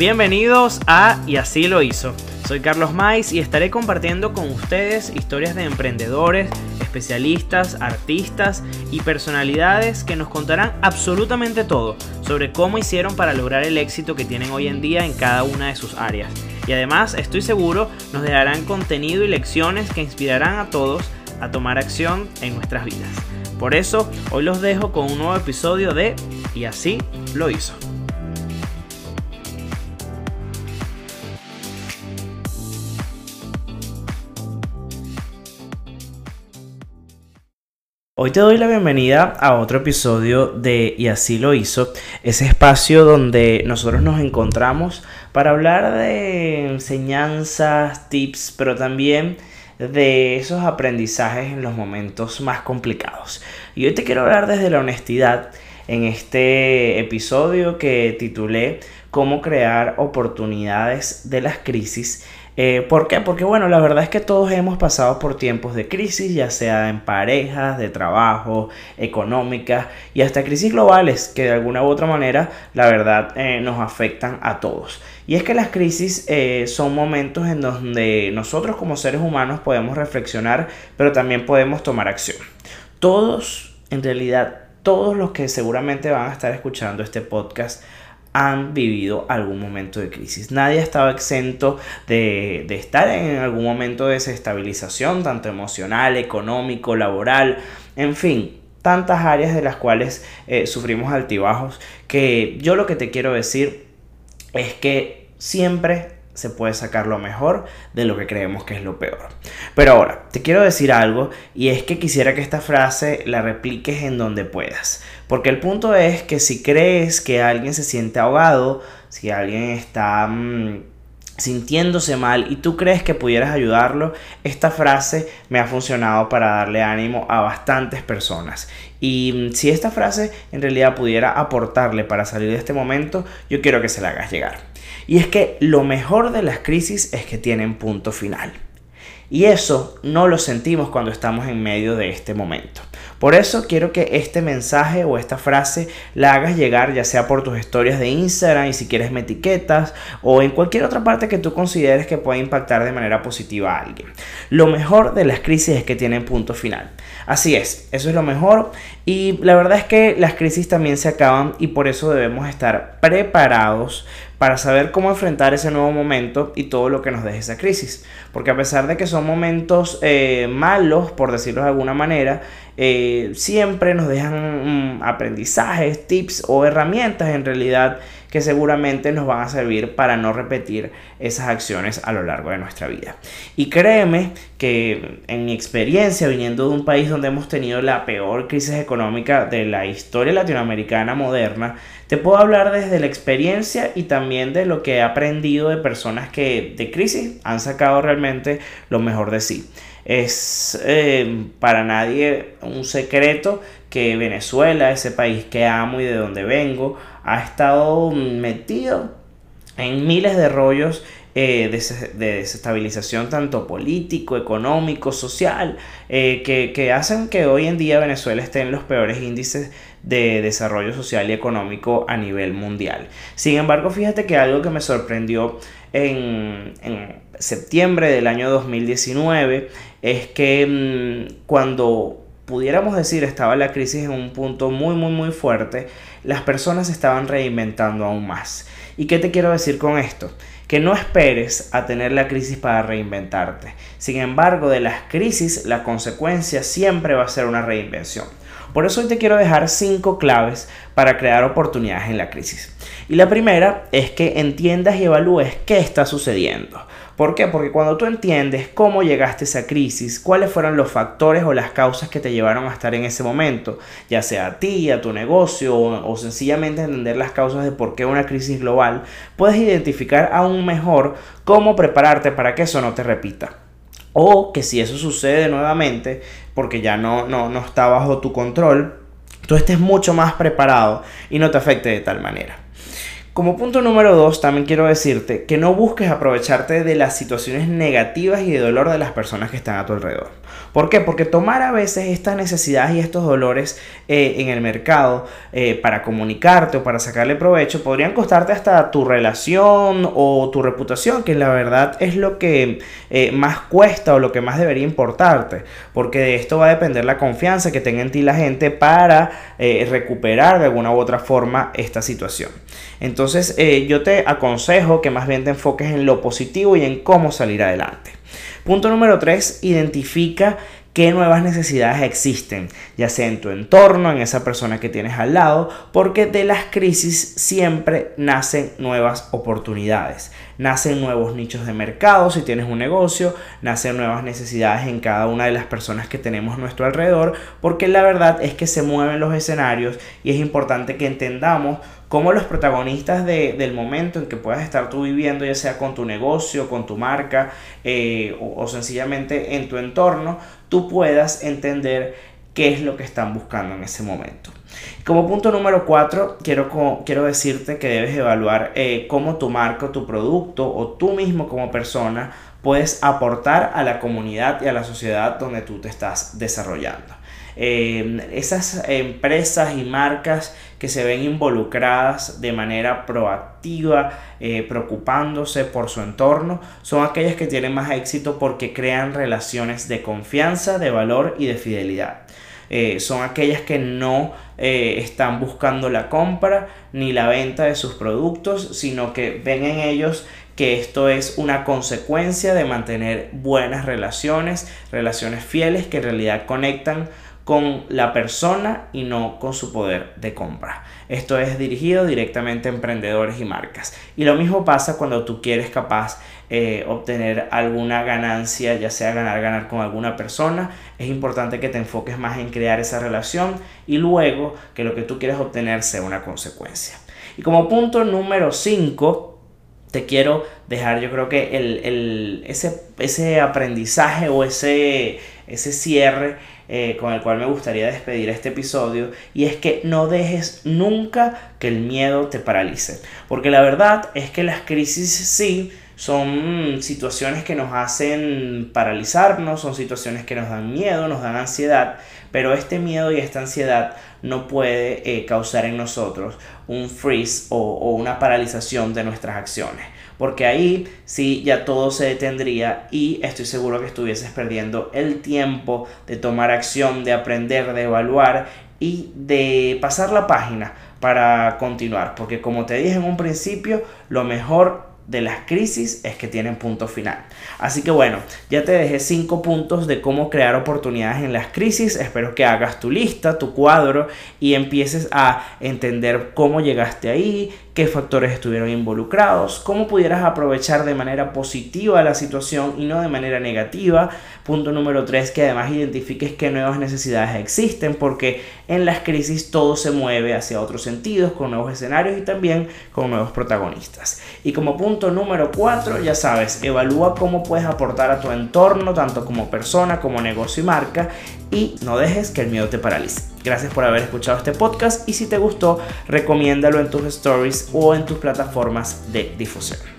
Bienvenidos a Y así lo hizo. Soy Carlos Mais y estaré compartiendo con ustedes historias de emprendedores, especialistas, artistas y personalidades que nos contarán absolutamente todo sobre cómo hicieron para lograr el éxito que tienen hoy en día en cada una de sus áreas. Y además, estoy seguro, nos dejarán contenido y lecciones que inspirarán a todos a tomar acción en nuestras vidas. Por eso, hoy los dejo con un nuevo episodio de Y así lo hizo. Hoy te doy la bienvenida a otro episodio de Y así lo hizo, ese espacio donde nosotros nos encontramos para hablar de enseñanzas, tips, pero también de esos aprendizajes en los momentos más complicados. Y hoy te quiero hablar desde la honestidad en este episodio que titulé Cómo crear oportunidades de las crisis eh, ¿Por qué? Porque bueno, la verdad es que todos hemos pasado por tiempos de crisis, ya sea en parejas, de trabajo, económicas y hasta crisis globales que de alguna u otra manera la verdad eh, nos afectan a todos. Y es que las crisis eh, son momentos en donde nosotros como seres humanos podemos reflexionar, pero también podemos tomar acción. Todos, en realidad, todos los que seguramente van a estar escuchando este podcast, han vivido algún momento de crisis. Nadie ha estado exento de, estar en algún momento de desestabilización, tanto emocional, económico, laboral, en fin, tantas áreas de las cuales eh, sufrimos altibajos que yo lo que te quiero decir es que siempre se puede sacar lo mejor de lo que creemos que es lo peor. Pero ahora, te quiero decir algo y es que quisiera que esta frase la repliques en donde puedas. Porque el punto es que si crees que alguien se siente ahogado, si alguien está... Mm, sintiéndose mal y tú crees que pudieras ayudarlo, esta frase me ha funcionado para darle ánimo a bastantes personas. Y mm, si esta frase en realidad pudiera aportarle para salir de este momento, yo quiero que se la hagas llegar. Y es que lo mejor de las crisis es que tienen punto final. Y eso no lo sentimos cuando estamos en medio de este momento. Por eso quiero que este mensaje o esta frase la hagas llegar ya sea por tus historias de Instagram y si quieres me etiquetas o en cualquier otra parte que tú consideres que pueda impactar de manera positiva a alguien. Lo mejor de las crisis es que tienen punto final. Así es, eso es lo mejor y la verdad es que las crisis también se acaban y por eso debemos estar preparados para saber cómo enfrentar ese nuevo momento y todo lo que nos deje esa crisis. Porque a pesar de que son momentos eh, malos, por decirlo de alguna manera, eh, siempre nos dejan mm, aprendizajes, tips o herramientas en realidad que seguramente nos van a servir para no repetir esas acciones a lo largo de nuestra vida. Y créeme que en mi experiencia, viniendo de un país donde hemos tenido la peor crisis económica de la historia latinoamericana moderna, te puedo hablar desde la experiencia y también de lo que he aprendido de personas que de crisis han sacado realmente lo mejor de sí. Es eh, para nadie un secreto que Venezuela, ese país que amo y de donde vengo, ha estado metido en miles de rollos eh, de, desestabilización tanto político, económico, social, eh, que, que, hacen que hoy en día Venezuela esté en los peores índices de desarrollo social y económico a nivel mundial. Sin embargo, fíjate que algo que me sorprendió en, en septiembre del año 2019 es que mm, cuando pudiéramos decir estaba la crisis en un punto muy muy muy fuerte, las personas estaban reinventando aún más. ¿Y qué te quiero decir con esto? Que no esperes a tener la crisis para reinventarte. Sin embargo, de las crisis la consecuencia siempre va a ser una reinvención. Por eso hoy te quiero dejar cinco claves para crear oportunidades en la crisis. Y la primera es que entiendas y evalúes qué está sucediendo. ¿Por qué? Porque cuando tú entiendes cómo llegaste a esa crisis, cuáles fueron los factores o las causas que te llevaron a estar en ese momento, ya sea a ti, a tu negocio o, sencillamente entender las causas de por qué una crisis global, puedes identificar aún mejor cómo prepararte para que eso no te repita. O que si eso sucede nuevamente, porque ya no, no, no está bajo tu control, tú estés mucho más preparado y no te afecte de tal manera. Como punto número dos, también quiero decirte que no busques aprovecharte de las situaciones negativas y de dolor de las personas que están a tu alrededor. ¿Por qué? Porque tomar a veces estas necesidades y estos dolores eh, en el mercado eh, para comunicarte o para sacarle provecho podrían costarte hasta tu relación o tu reputación, que la verdad es lo que eh, más cuesta o lo que más debería importarte, porque de esto va a depender la confianza que tenga en ti la gente para recuperar de alguna u otra forma esta situación. Entonces yo te aconsejo que más bien te enfoques en lo positivo y en cómo salir adelante. Punto número 3, identifica qué nuevas necesidades existen, ya sea en tu entorno, en esa persona que tienes al lado, porque de las crisis siempre nacen nuevas oportunidades, nacen nuevos nichos de mercado si tienes un negocio, nacen nuevas necesidades en cada una de las personas que tenemos a nuestro alrededor, porque la verdad es que se mueven los escenarios y es importante que entendamos cómo los protagonistas del momento en que puedas estar tú viviendo, ya sea con tu negocio, con tu marca eh, o, sencillamente en tu entorno, tú puedas entender qué es lo que están buscando en ese momento. Como punto número cuatro, quiero, quiero decirte que debes evaluar eh, cómo tu marca, tu producto o tú mismo como persona puedes aportar a la comunidad y a la sociedad donde tú te estás desarrollando. Eh, esas empresas y marcas que se ven involucradas de manera proactiva, eh, preocupándose por su entorno, son aquellas que tienen más éxito porque crean relaciones de confianza, de valor y de fidelidad. Eh, son aquellas que no están buscando la compra ni la venta de sus productos, sino que ven en ellos que esto es una consecuencia de mantener buenas relaciones, relaciones fieles que en realidad conectan con la persona y no con su poder de compra. Esto es dirigido directamente a emprendedores y marcas. Y lo mismo pasa cuando tú quieres capaz eh, obtener alguna ganancia, ya sea ganar, ganar con alguna persona. Es importante que te enfoques más en crear esa relación y luego que lo que tú quieres obtener sea una consecuencia. Y como punto número 5, te quiero dejar yo creo que el, ese, ese aprendizaje o ese, ese cierre eh, con el cual me gustaría despedir este episodio y es que no dejes nunca que el miedo te paralice. Porque la verdad es que las crisis sí son situaciones que nos hacen paralizarnos, son situaciones que nos dan miedo, nos dan ansiedad, pero este miedo y esta ansiedad no puede eh, causar en nosotros un freeze o una paralización de nuestras acciones porque ahí sí ya todo se detendría y estoy seguro que estuvieses perdiendo el tiempo de tomar acción, de aprender, de evaluar y de pasar la página para continuar, porque como te dije en un principio, lo mejor de las crisis es que tienen punto final. Así que bueno, ya te dejé cinco puntos de cómo crear oportunidades en las crisis. Espero que hagas tu lista, tu cuadro y empieces a entender cómo llegaste ahí, qué factores estuvieron involucrados, cómo pudieras aprovechar de manera positiva la situación y no de manera negativa. Punto número tres, que además identifiques qué nuevas necesidades existen, porque en las crisis todo se mueve hacia otros sentidos, con nuevos escenarios y también con nuevos protagonistas. Y como punto número 4, ya sabes, evalúa cómo puedes aportar a tu entorno, tanto como persona, como negocio y marca, y no dejes que el miedo te paralice. Gracias por haber escuchado este podcast y si te gustó, recomiéndalo en tus stories o en tus plataformas de difusión.